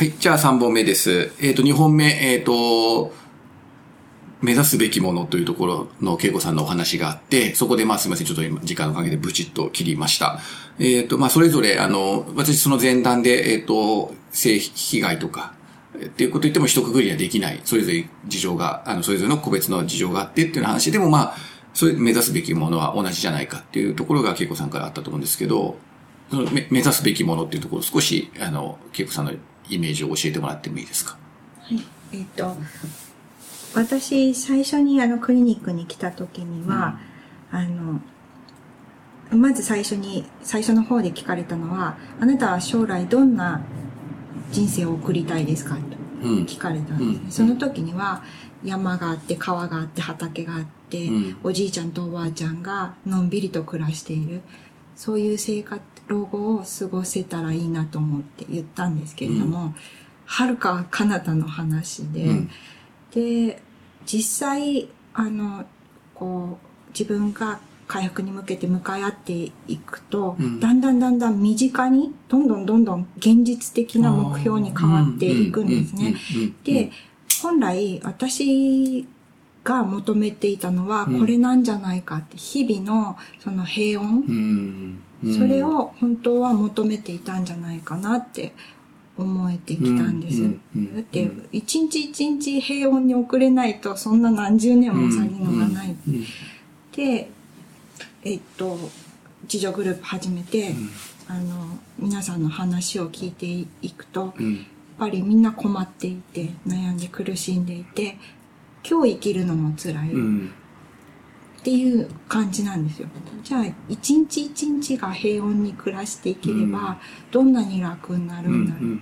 はい。じゃあ3本目です。えっ、ー、と、2本目、えっ、ー、と、目指すべきものというところの恵子さんのお話があって、そこでまあすみません、ちょっと今時間の関係でブチッと切りました。えっ、ー、と、まあそれぞれ、あの、私その前段で、えっ、ー、と、性被害とか、っていうこと言っても一括りにはできない、それぞれ事情が、あの、それぞれの個別の事情があってっていう話でもまあ、それ目指すべきものは同じじゃないかっていうところが恵子さんからあったと思うんですけど、その目指すべきものっていうところ少し、あの、恵子さんのイメージを教えてもらってもいいですか？はい。えっ、と、私、最初にあのクリニックに来た時には、うん、あの、まず最初に、最初の方で聞かれたのは、あなたは将来どんな人生を送りたいですか？と聞かれたんです、ね、うん、その時には、山があって、川があって、畑があって、うん、おじいちゃんとおばあちゃんがのんびりと暮らしている。そういう生活、老後を過ごせたらいいなと思って言ったんですけれども、はるか彼方の話で、で、実際、あの、こう、自分が回復に向けて向かい合っていくと、うん、だんだんだんだん身近に、どんどんどんどん現実的な目標に変わっていくんですね。で、本来私が求めていたのはこれなんじゃないかって、日々のその平穏、それを本当は求めていたんじゃないかなって思えてきたんです。だって、一日一日平穏に送れないと、そんな何十年も先のがない。で、えっと、自助グループ始めて、あの、皆さんの話を聞いていくと、やっぱりみんな困っていて、悩んで苦しんでいて、今日生きるのも辛い。っていう感じなんですよ。じゃあ、一日一日が平穏に暮らしていければ、どんなに楽になるんだろう。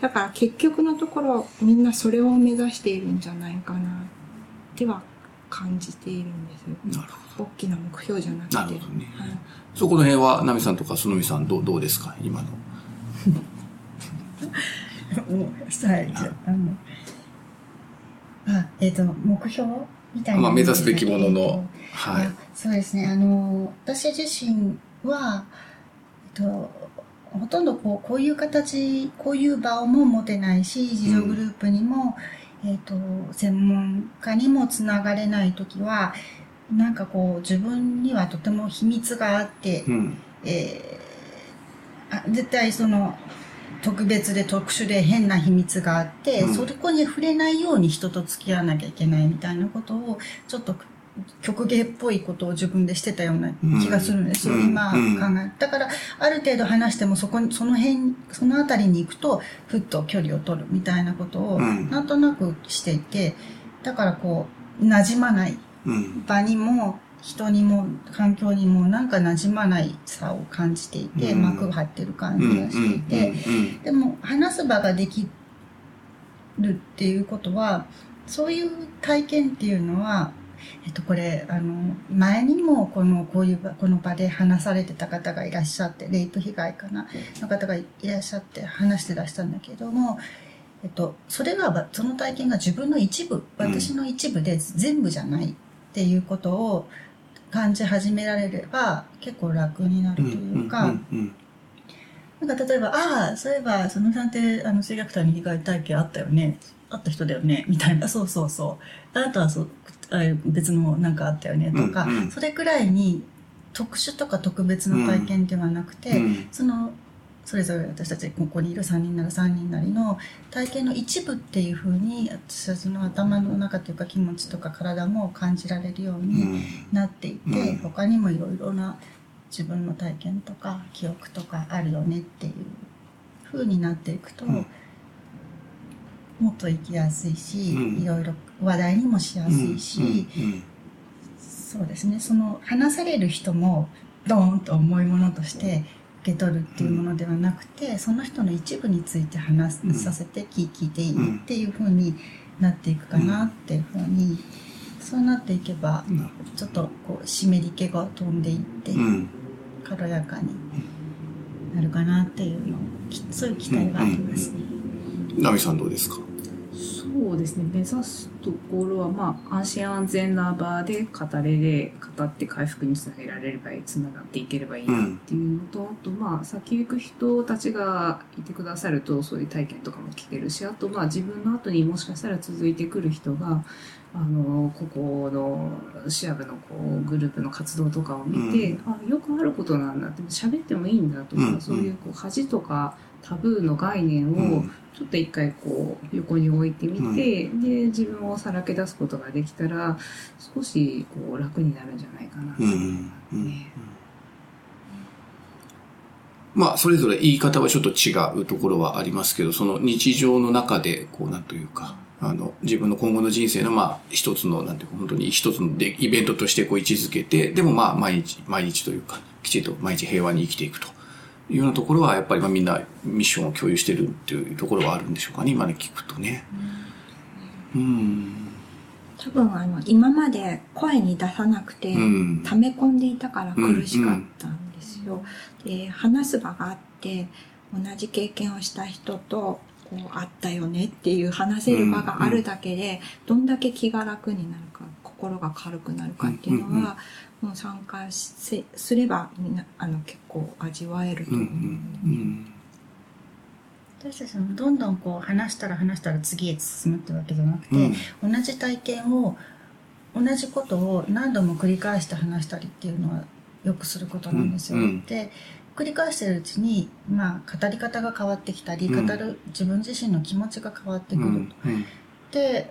だから結局のところ、みんなそれを目指しているんじゃないかな、っては感じているんですよ。なるほど。大きな目標じゃなくて。なるほどね。はい、そこの辺は、ナミさんとか、そのみさん、どう、どうですか？今の。もう、はい、じゃあ、あの、あ、えっ、ー、と、目標みたいな。まあ、目指すべきものの、はい。そうですね。あの、私自身は、えっと、ほとんどこう、こういう形、こういう場をも持てないし、自助グループにも、うん、えっと、専門家にもつながれないときは、なんかこう、自分にはとても秘密があって、うん、えー、あ絶対その、特別で特殊で変な秘密があって、うん、そこに触れないように人と付き合わなきゃいけないみたいなことを、ちょっと曲芸っぽいことを自分でしてたような気がするんですよ、うん、今考え。だから、ある程度話してもそこに、その辺、そのあたりに行くと、ふっと距離を取るみたいなことを、なんとなくしていて、だからこう、馴染まない場にも、人にも環境にもなんか馴染まないさを感じていて、膜が張ってる感じがしていて、でも話す場ができるっていうことは、そういう体験っていうのは、えっと、これ、あの、前にもこの、こういう、この場で話されてた方がいらっしゃって、レイプ被害かな、の方がいらっしゃって話してらしたんだけども、えっと、それが、その体験が自分の一部、私の一部で全部じゃないっていうことを感じ始められれば、結構楽になるというか、なんか例えば、ああ、そういえば、そのさんって、あの、性虐待の被害体験あったよね。あった人だよね。みたいな。そうそうそう。あなたはそう、別のなんかあったよねとか、うんうん、それくらいに特殊とか特別の体験ではなくて、うん、そのそれぞれ私たちここにいる3人なら3人なりの体験の一部っていうふうに私たちの頭の中というか気持ちとか体も感じられるようになっていて、うん、他にもいろいろな自分の体験とか記憶とかあるよねっていうふうになっていくと、うん、もっと生きやすいし、いろいろ話題にもしやすいし、そうですね。その話される人もドーンと重いものとして受け取るっていうものではなくて、その人の一部について話させて聞いていいっていうふうになっていくかなっていうふうに、そうなっていけばちょっとこう湿り気が飛んでいって、軽やかになるかなっていうのそういう期待がありますね。ナミさんどうですか？そそうですね。目指すところは、まあ、安心安全な場で語れで、語って回復につなげられればいい、つながっていければいいなっていうのと、あと、まあ、先行く人たちがいてくださると、そういう体験とかも聞けるし、あと、まあ、自分の後にもしかしたら続いてくる人が、あの、ここのシアブのこうグループの活動とかを見て、あ、よくあることなんだって、喋ってもいいんだとか、うんそういうこう恥とかタブーの概念を、うん。ちょっと一回こう横に置いてみて、で自分をさらけ出すことができたら少しこう楽になるんじゃないかな。と思いますね。まあ、それぞれ言い方はちょっと違うところはありますけど、その日常の中で、こう、なんというか、あの、自分の今後の人生の、まあ、一つの、なんていうか、本当に一つのでイベントとしてこう位置づけて、でもまあ、毎日、毎日というか、きちんと毎日平和に生きていくというようなところは、やっぱりまあみんなミッションを共有してるっていうところはあるんでしょうかね、今ね、聞くとね。うん。多分あの、今まで声に出さなくて、うん溜め込んでいたから苦しかったんですよ。で、話す場があって、同じ経験をした人と、こう、あったよねっていう話せる場があるだけで、どんだけ気が楽になるか、心が軽くなるかっていうのは、もう参加しすれば、みんな、あの、結構味わえるとうん。う思うので。ん。私たちもどんどんこう話したら話したら次へ進むってわけじゃなくて、うん。同じ体験を同じことを何度も繰り返して話したりっていうのはよくすることなんですよ。うんうんで繰り返してるうちに、まあ、語り方が変わってきたり、うん語る自分自身の気持ちが変わってくる。うん。うん。で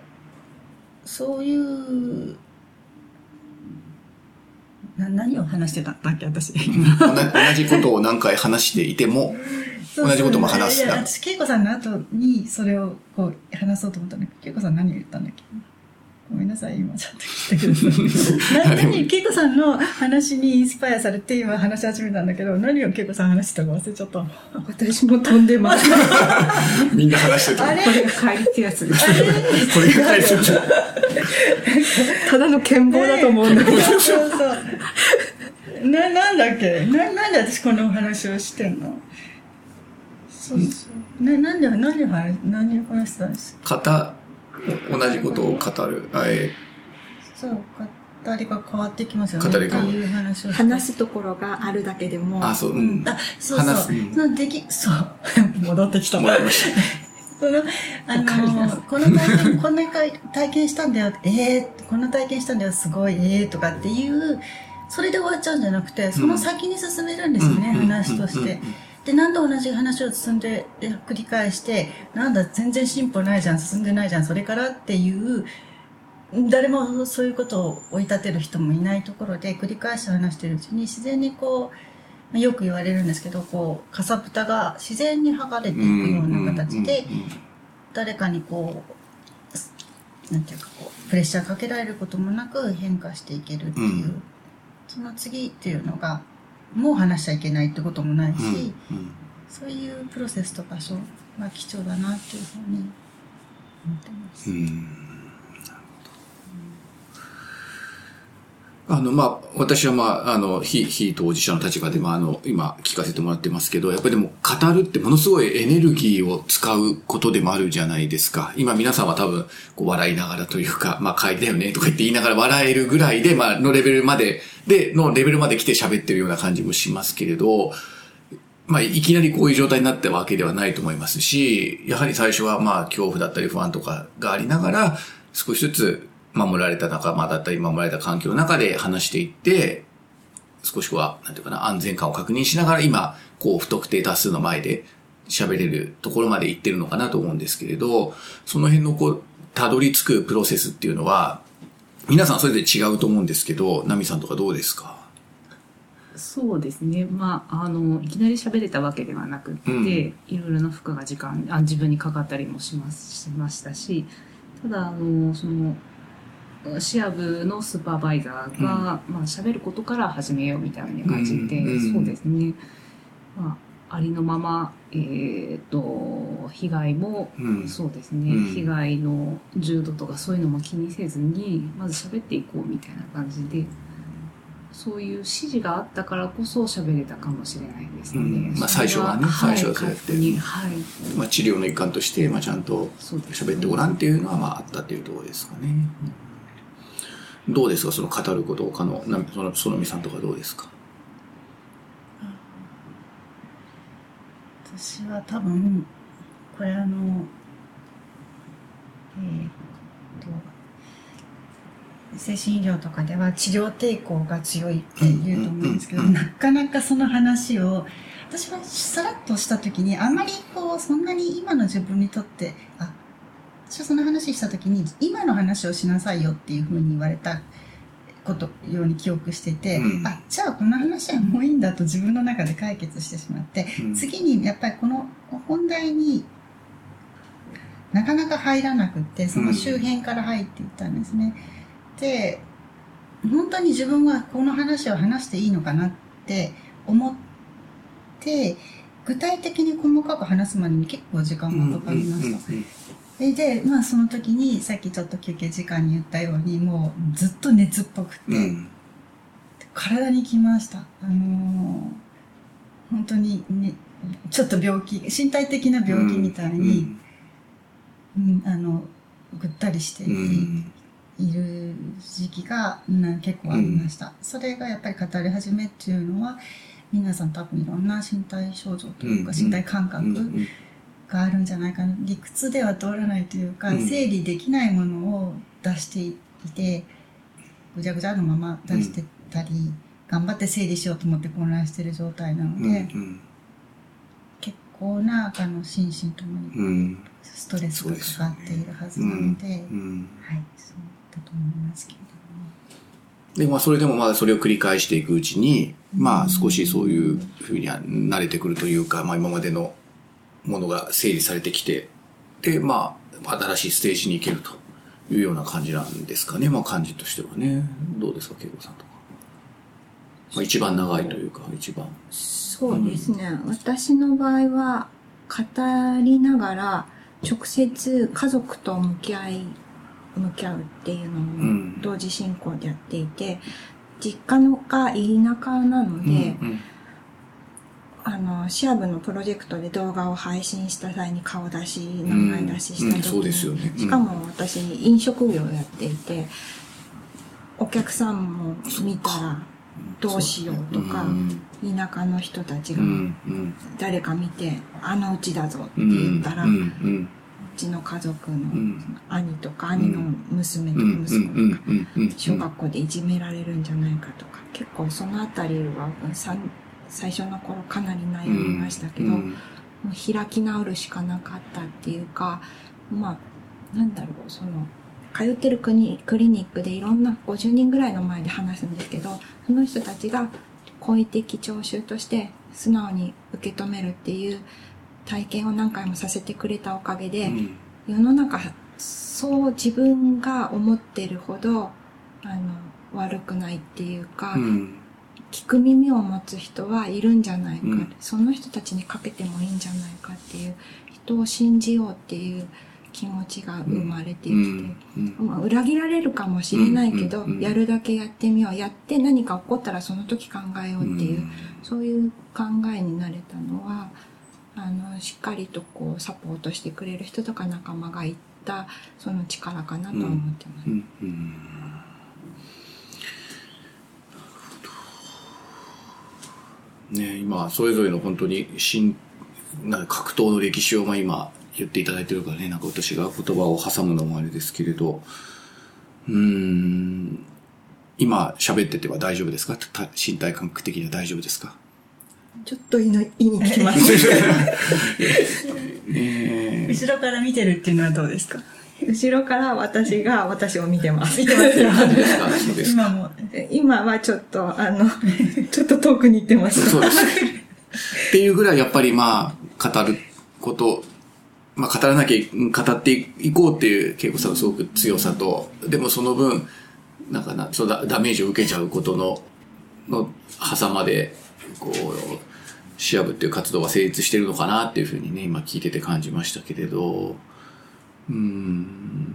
そういうな何を話してたんだっけ私。同じ同じことを何回話していても、同じことも話す。私恵子さんの後にそれをこう話そうと思ったんだけど恵子さん何を言ったんだっけ？ごめんなさい今ちょっと聞いてください。な何恵子さんの話にインスパイアされて今話し始めたんだけど何を恵子さん話してたか忘れちゃった。私も飛んでます。みんな話してた。あれ？これが帰りってやつです。これが返すんだただの剣謀だと思うんだけど。そうそう。ななんだっけ？ななんで私このお話をしてんの？そうそう。ななんで何を話何を話してたんです方、同じことを語る。あえそう語りが変わってきますよね。語りが。話話すところがあるだけでも、あ、そう、うん。あそうそう。そのできそう。戻ってきた。もらいまし そのあのこの体験こんな体験したんだよ。ええー、こんな体験したんだよすごい。ええー、とかっていうそれで終わっちゃうんじゃなくてその先に進めるんですよね、うん。話として。で何度同じ話を進んでで繰り返してなんだ全然進歩ないじゃん進んでないじゃんそれからっていう誰もそういうことを追い立てる人もいないところで繰り返して話してるうちに自然にこうまあよく言われるんですけどこうかさぶたが自然に剥がれていくような形で誰かにこうなんていうかこうプレッシャーかけられることもなく変化していけるっていう、その次っていうのがもう話しちゃいけないってこともないし、うんうんそういうプロセスと場所が貴重だなっていうふうに思ってます。うんなるほどあの、まあ、私はまあ、あの、非、非当事者の立場で、まあ、あの、今聞かせてもらってますけど、やっぱりでも、語るってものすごいエネルギーを使うことでもあるじゃないですか。今皆さんは多分、こう、笑いながらというか、まあ、帰りだよね、とか言って言いながら笑えるぐらいで、まあ、のレベルまで、で、のレベルまで来て喋ってるような感じもしますけれど、まあ、いきなりこういう状態になったわけではないと思いますし、やはり最初はまあ、恐怖だったり不安とかがありながら、少しずつ守られた仲間だったり、守られた環境の中で話していって、少しは、なんていうかな、安全感を確認しながら、今、こう、不特定多数の前で喋れるところまで行ってるのかなと思うんですけれど、その辺のこう、たどり着くプロセスっていうのは、皆さんそれぞれ違うと思うんですけど、ナミさんとかどうですか？そうですね。まあ、あの、いきなり喋れたわけではなくって、うんいろいろな負荷が時間、あ自分にかかったりもします、しましたし、ただ、あの、その、シア部のスーパーバイザーが、まあ、喋ることから始めようみたいな感じで、うんうんそうですね。まあ、ありのまま、えっ、と、被害も、うん。そうですね、うん被害の重度とかそういうのも気にせずに、まず喋っていこうみたいな感じで、そういう指示があったからこそ喋れたかもしれないですね。うんまあ最初はね最初はそうやってはい、はいまあ、治療の一環として、まあ、ちゃんと喋ってごらんっていうのは、まあ、あったっていうところですかね。どうですか？その語ること他の、なその、そのみさんとかどうですか？私は多分これあのえーっと精神医療とかでは治療抵抗が強いって言うと思うんですけど、なかなかその話を私はさらっとした時にあんまりこうそんなに今の自分にとってあ私はその話した時に今の話をしなさいよっていうふうに言われたことように記憶してて、うんあじゃあこの話はもういいんだと自分の中で解決してしまって、うん次にやっぱりこの本題になかなか入らなくってその周辺から入っていったんですね。で本当に自分はこの話を話していいのかなって思って具体的に細かく話すまでに結構時間がかかりました。でで、まあその時にさっきちょっと休憩時間に言ったようにもうずっと熱っぽくて、うん。体にきました。あのー本当にね、ちょっと病気、身体的な病気みたいに、うん。あの、ぐったりしてうんうん。いる時期が、うん結構ありました。それがやっぱり語り始めっていうのは、皆さん多分いろんな身体症状というか、うん。身体感覚うん。うんがあるんじゃないかな。理屈では通らないというか、うん。整理できないものを出していて、ぐちゃぐちゃのまま出してたり、頑張って整理しようと思って混乱している状態なので、うん結構なあの心身ともにうん。うんストレスがかかっているはずなので、うん。はい、そうだと思いますけれども。で、まあ、それでもまだそれを繰り返していくうちに、まあ、少しそういうふうには慣れてくるというか、まあ、今までのものが整理されてきて、で、まあ、新しいステージに行けるというような感じなんですかね。まあ、感じとしてはね。どうですか、恵子さんとか。まあ、一番長いというか、一番。そうですね。私の場合は、語りながら、直接家族と向き合い、向き合うっていうのうんも同時進行でやっていて、実家のが田舎なので、うんあの、シアブのプロジェクトで動画を配信した際に顔出し、名前出しした時に、うんそうですよね。うん。しかも私飲食業をやっていて、お客さんも見たらどうしようとか、うん。田舎の人たちが誰か見て、あのうちだぞってうん言ったら、ううんちの家族のん。兄とか兄の娘とか息子とか、小学校でいじめられるんじゃないかとか、結構そのあたりは最初の頃かなり悩みましたけど、うん。もう開き直るしかなかったっていうか、まあ、なんだろう、その、通ってる国クリニックでいろんな50人ぐらいの前で話すんですけど、その人たちが好意的聴衆として素直に受け止めるっていう体験を何回もさせてくれたおかげで、うん。世の中そう自分が思ってるほどあの悪くないっていうか、うん聞く耳を持つ人はいるんじゃないか、うん。その人たちにかけてもいいんじゃないかっていう人を信じようっていう気持ちが生まれてきて、うん。うん。まあ、裏切られるかもしれないけど、うんやるだけやってみよう。やって何か起こったらその時考えようっていう、そういう考えになれたのはあのしっかりとこうサポートしてくれる人とか仲間がいたその力かなとは思ってます。うんうんね今それぞれの本当に新な格闘の歴史をまあ今言っていただいてるからねなんか私が言葉を挟むのもあれですけれど。うーん。今喋ってては大丈夫ですか？た身体感覚的には大丈夫ですか？ちょっと言いの言いに来ます。えー。後ろから見てるっていうのはどうですか？後ろから私が私を見てます。見てますよ。今も。今はちょっと、あの、ちょっと遠くに行ってます。そうです。っていうぐらいやっぱりまあ、語ること、まあ語らなきゃ、うん語っていこうっていう恵子さんのすごく強さと、でもその分、なんかな、そうだダメージを受けちゃうことの、の、狭間で、こう、シアブっていう活動が成立してるのかなっていうふうにね、今聞いてて感じましたけれど、うーん。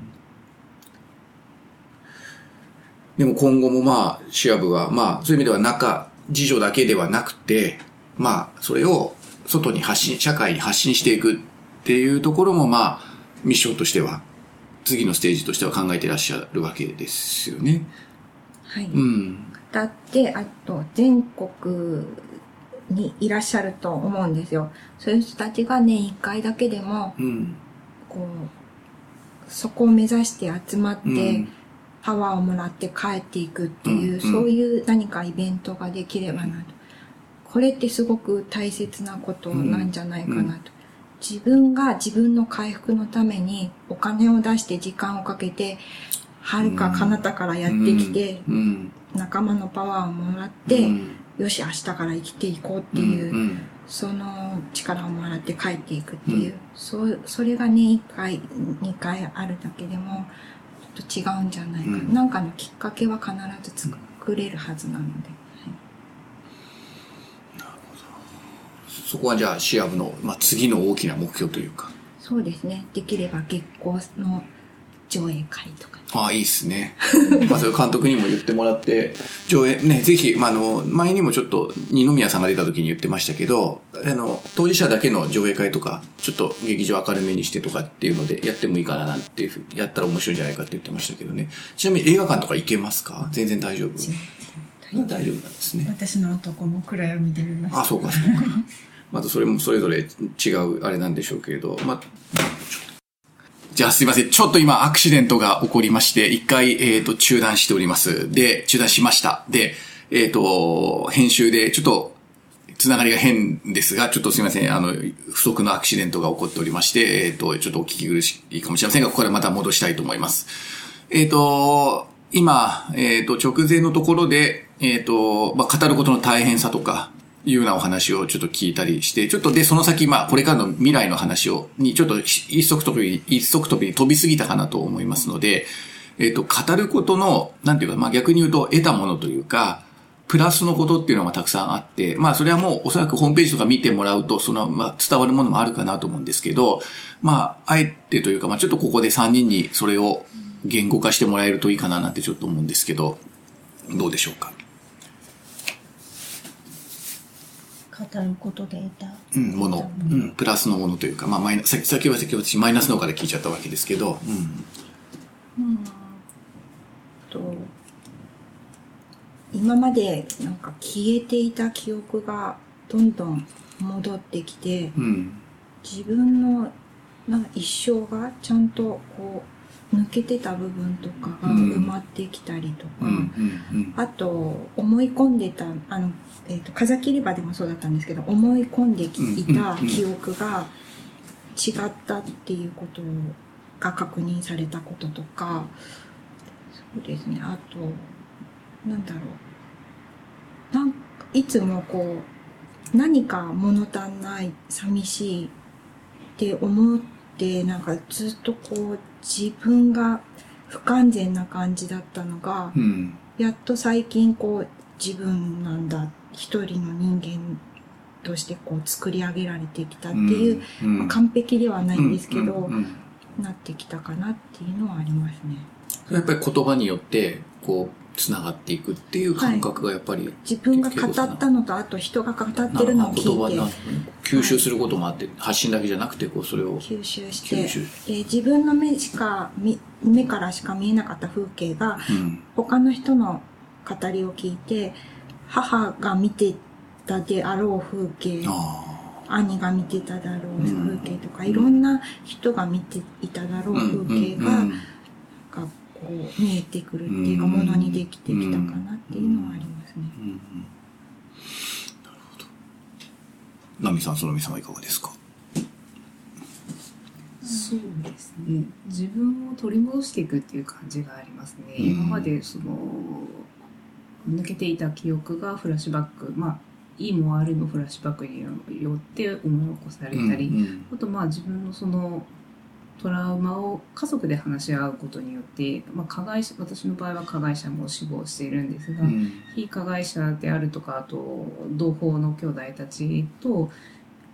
でも今後もまあ、シア部は、まあ、そういう意味では中、自助だけではなくて、まあ、それを外に発信、社会に発信していくっていうところもまあ、ミッションとしては、次のステージとしては考えていらっしゃるわけですよね。はい。うん。だって、あと、全国にいらっしゃると思うんですよ。そういう人たちが年1回だけでも、うん。こう、そこを目指して集まって、うん。パワーをもらって帰っていくっていう、うんそういう何かイベントができればなと。これってすごく大切なことなんじゃないかなと。自分が自分の回復のためにお金を出して時間をかけて、はるか彼方からやってきて、うん。仲間のパワーをもらって、うん。よし、明日から生きていこうっていう、うんその力をもらって帰っていくっていう、そうそれが年1回、2回あるだけでも、ちょっと違うんじゃないか。うんなんかのきっかけは必ず作れるはずなので。そこはじゃあシア部の、まあ、次の大きな目標というか。そうですね。できれば月光の上映会とか。ああ、いいっすね。まあ、それ監督にも言ってもらって、上映、ね、ぜひ、まあ、あの、前にもちょっと、二宮さんが出た時に言ってましたけど、あの、当事者だけの上映会とか、ちょっと劇場明るめにしてとかっていうので、やってもいいかななんていうふうにやったら面白いんじゃないかって言ってましたけどね。ちなみに映画館とか行けますか？全然大丈夫大丈夫なんですね。私の男も暗闇で見ました。あ、そうか、そうか。またそれもそれぞれ違うあれなんでしょうけれど、まあ、じゃあすいません。ちょっと今アクシデントが起こりまして、一回、えっ、と、中断しております。で、中断しました。で、えっ、と、編集でちょっと、つながりが変ですが、ちょっとすいません。あの、不足のアクシデントが起こっておりまして、えっ、と、ちょっとお聞き苦しいかもしれませんが、ここからまた戻したいと思います。えっ、と、今、えっ、と、直前のところで、えっ、と、まあ、語ることの大変さとか、いうようなお話をちょっと聞いたりして、ちょっとで、その先、まあ、これからの未来の話を、に、ちょっと一足飛び、一足飛びに飛びすぎたかなと思いますので、えっ、と、語ることの、なんていうか、まあ、逆に言うと、得たものというか、プラスのことっていうのがたくさんあって、まあ、それはもう、おそらくホームページとか見てもらうと、その、まあ、伝わるものもあるかなと思うんですけど、まあ、あえてというか、まあ、ちょっとここで3人にそれを言語化してもらえるといいかななんてちょっと思うんですけど、どうでしょうか？語ることで得た。うん、もの、うん、プラスのものというか、まあ、マイナス、先は先は私マイナスの方から聞いちゃったわけですけど、うん。うんと今までなんか消えていた記憶がどんどん戻ってきてうん。自分のな一生がちゃんとこう抜けてた部分とかがうん。埋まってきたりとか。あと思い込んでたあの、えー、と風切り場でもそうだったんですけど思い込んできいた記憶が違ったっていうことが確認されたこととかそうですね。あとなんだろう。なんいつもこう何か物足んない寂しいって思ってなんかずっとこう自分が不完全な感じだったのが、うん。やっと最近こう自分なんだ一人の人間としてこう作り上げられてきたっていう、うん、まあ完璧ではないんですけど、うん。なってきたかなっていうのはありますね。やっぱり言葉によって、こう、繋がっていくっていう感覚がやっぱり、自分が語ったのとあと人が語ってるのを言葉な聞いて吸収することもあって、発信だけじゃなくて、こう、それを、吸収して。で自分の目しか見目からしか見えなかった風景がうん。他の人の語りを聞いて母が見てたであろう風景あ兄が見てただろううん風景とか、いろんな人が見ていただろうあ。風景が、うんがこう見えてくるっていうか、うんものにできてきたかなっていうのはありますね。うんうんなるほど。ナミさん、そのみさんはいかがですか？そうですね。自分を取り戻していくっていう感じがありますね。うん今までその、抜けていた記憶がフラッシュバック、まあ、いいも悪いもフラッシュバックによって思い起こされたり、うんあとまあ自分のそのトラウマを家族で話し合うことによって、まあ、加害者私の場合は加害者も死亡しているんですが、うん非加害者であるとかあと同胞の兄弟たちと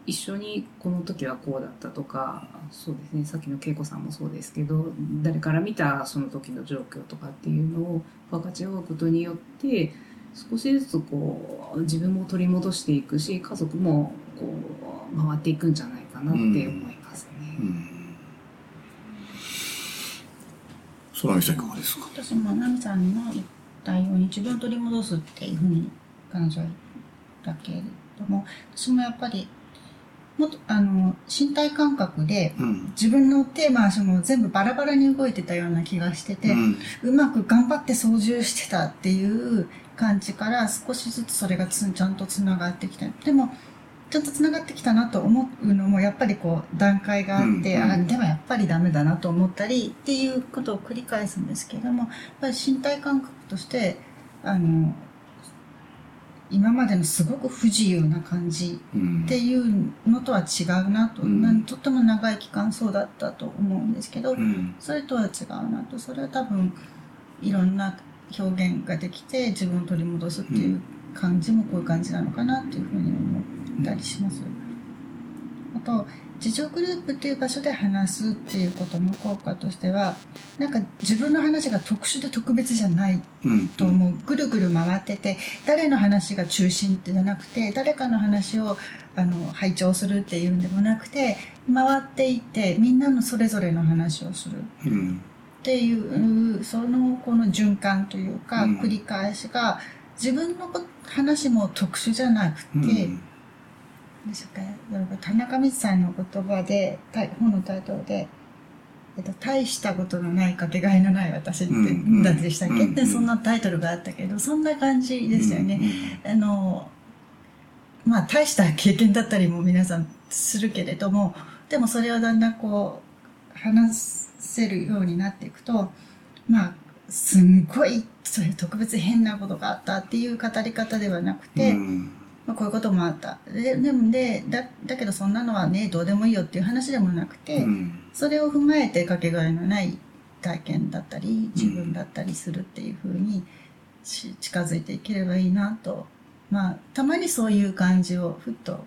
一緒にこの時はこうだったとかそうですねさっきの恵子さんもそうですけど誰から見たその時の状況とかっていうのを分かち合うことによって少しずつこう自分も取り戻していくし家族もこう回っていくんじゃないかなって思いますね。うん。空見さんいかがですか？私もナミさんの言ったように自分を取り戻すっていうふうに彼女は言ったけれども私もやっぱりもっとあの身体感覚でうん。自分の手回しも全部バラバラに動いてたような気がしてて、うん。うまく頑張って操縦してたっていう感じから少しずつそれがつちゃんとつながってきたでもちゃんとつながってきたなと思うのもやっぱりこう段階があって、うんうんあでもやっぱりダメだなと思ったりっていうことを繰り返すんですけれどもやっぱり身体感覚としてあの今までのすごく不自由な感じうん。っていうのとは違うなと、うん。とっても長い期間そうだったと思うんですけど、うん。それとは違うなと。それは多分いろんな表現ができて自分を取り戻すっていう感じもこういう感じなのかなっていうふうに思ったりします。あと自助グループっていう場所で話すっていうことの効果としてはなんか自分の話が特殊で特別じゃないうん。と思うぐるぐる回ってて誰の話が中心ってじゃなくて誰かの話をあの拝聴するっていうんでもなくて回っていってみんなのそれぞれの話をするうん。っていうそのこの循環というかうん繰り返しが自分のこ話も特殊じゃなくて、うん。でしょうか田中光さんの言葉で本のタイトルで「えっと、大したことのないかけがえのない私」って、だってでしたっけ、うんでそんなタイトルがあったけどそんな感じですよね。あのまあ大した経験だったりも皆さんするけれどもでもそれをだんだんこう話せるようになっていくとまあすんごいそういう特別変なことがあったっていう語り方ではなくて、うん。まあ、こういうこともあった。ででもでだだけどそんなのはねどうでもいいよっていう話でもなくて、うん。それを踏まえてかけがえのない体験だったり自分だったりするっていうふうにし近づいていければいいなと。まあたまにそういう感じをふっと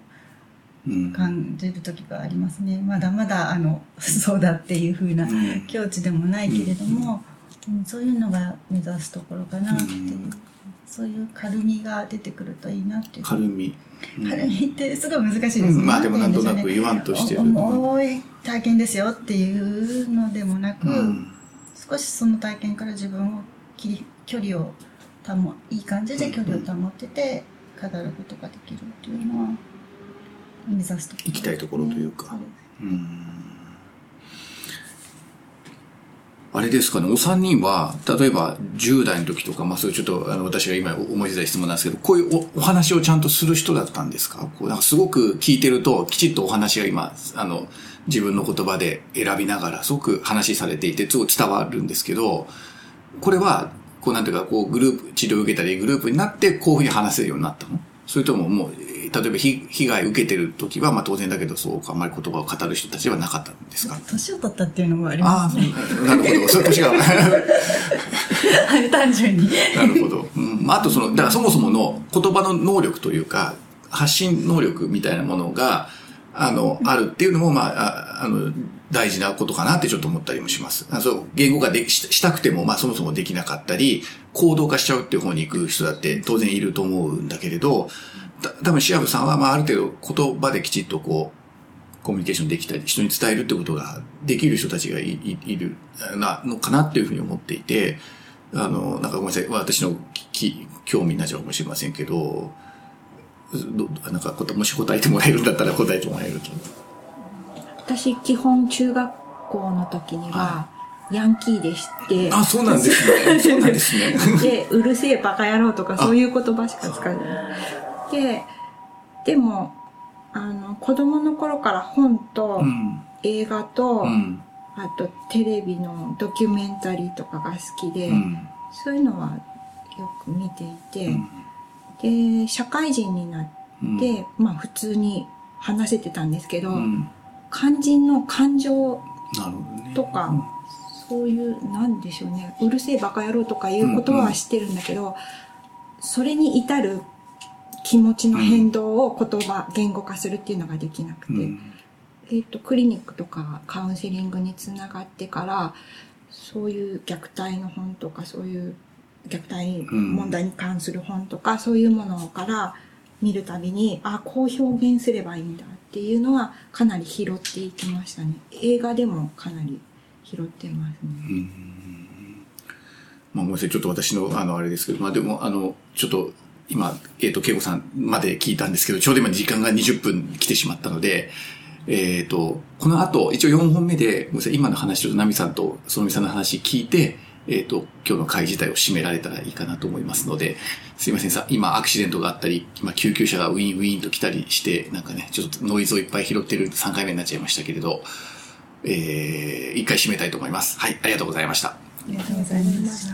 うん。感じる時がありますね。まだまだあの そうだっていうふうなうん。境地でもないけれども、うん、そういうのが目指すところかなっていう、うんそういう軽みが出てくるといいなっていう。軽み。うん。軽みってすごい難しいですね、うん。まあでもなんとなく言わんとしてる。重い体験ですよっていうのでもなく、うん。少しその体験から自分を切り距離を保いい感じで距離を保ってて語ることができるっていうのは目指すとね、行きたいところというか。うんあれですかね、お三人は、例えば10代の時とか、まあそういうちょっと、あの、私が今思いついた質問なんですけど、こういうおお話をちゃんとする人だったんですか？こうなんかすごく聞いてると、きちっとお話が今、あの、自分の言葉で選びながら、すごく話されていて、すごい伝わるんですけど、これは、こうなんていうか、こうグループ、治療を受けたり、グループになって、こういうふうに話せるようになったの？それとももう、例えば被被害受けてる時は、まあ当然だけど、そうあんまり言葉を語る人たちはなかったんですか？年を取ったっていうのもありまあすねあ、なるほど。そういう年が。単純になるほど。うん、まああとその、だからそもそもの言葉の能力というか、発信能力みたいなものが、あの、あるっていうのも、まあ、ああの、大事なことかなってちょっと思ったりもします。あそう、言語化でししたくても、まあそもそもできなかったり、行動化しちゃうっていう方に行く人だって当然いると思うんだけれど、た多分シアブさんは、まあある程度言葉できちっとこう、コミュニケーションできたり、人に伝えるってことができる人たちがいいいるなのかなっていうふうに思っていて、あの、なんかごめんなさい、私のき興味になっちゃうかもしれませんけど、どなんかこもし答えてもらえるんだったら答えてもらえると。私、基本中学校の時には、ヤンキーでして、あ、そうなんですね。そうなんですね。で、うるせえバカ野郎とかそういう言葉しか使えない。で、でも、あの、子供の頃から本とうん。映画と、うん。あとテレビのドキュメンタリーとかが好きで、うん。そういうのはよく見ていて、で、社会人になっうん。て、まあ普通に話せてたんですけど、うん。肝心の感情。とか、そういう、なんでしょうね、うるせえバカ野郎とかいう言葉は知ってるんだけど、それに至る気持ちの変動を言葉、言語化するっていうのができなくて、うんえっ、と、クリニックとかカウンセリングにつながってから、そういう虐待の本とか、そういう虐待問題に関する本とか、そういうものから見るたびに、あ、こう表現すればいいんだっていうのはかなり拾っていきましたね。映画でもかなり拾ってますね。まあ、ごめんなさい。ちょっと私の、あの、あれですけど、まあでも、あの、ちょっと、今、えっ、と、恵子さんまで聞いたんですけど、ちょうど今時間が20分来てしまったので、えっ、と、この後、一応4本目で、ごめんなさい、今の話とナミさんとそのみさんの話聞いて、えっ、と、今日の会自体を締められたらいいかなと思いますので、すいませんさ、今アクシデントがあったり、今救急車がウィンウィンと来たりして、なんかね、ちょっとノイズをいっぱい拾ってる3回目になっちゃいましたけれど、えー、一回締めたいと思います。はい、ありがとうございました。ありがとうございました。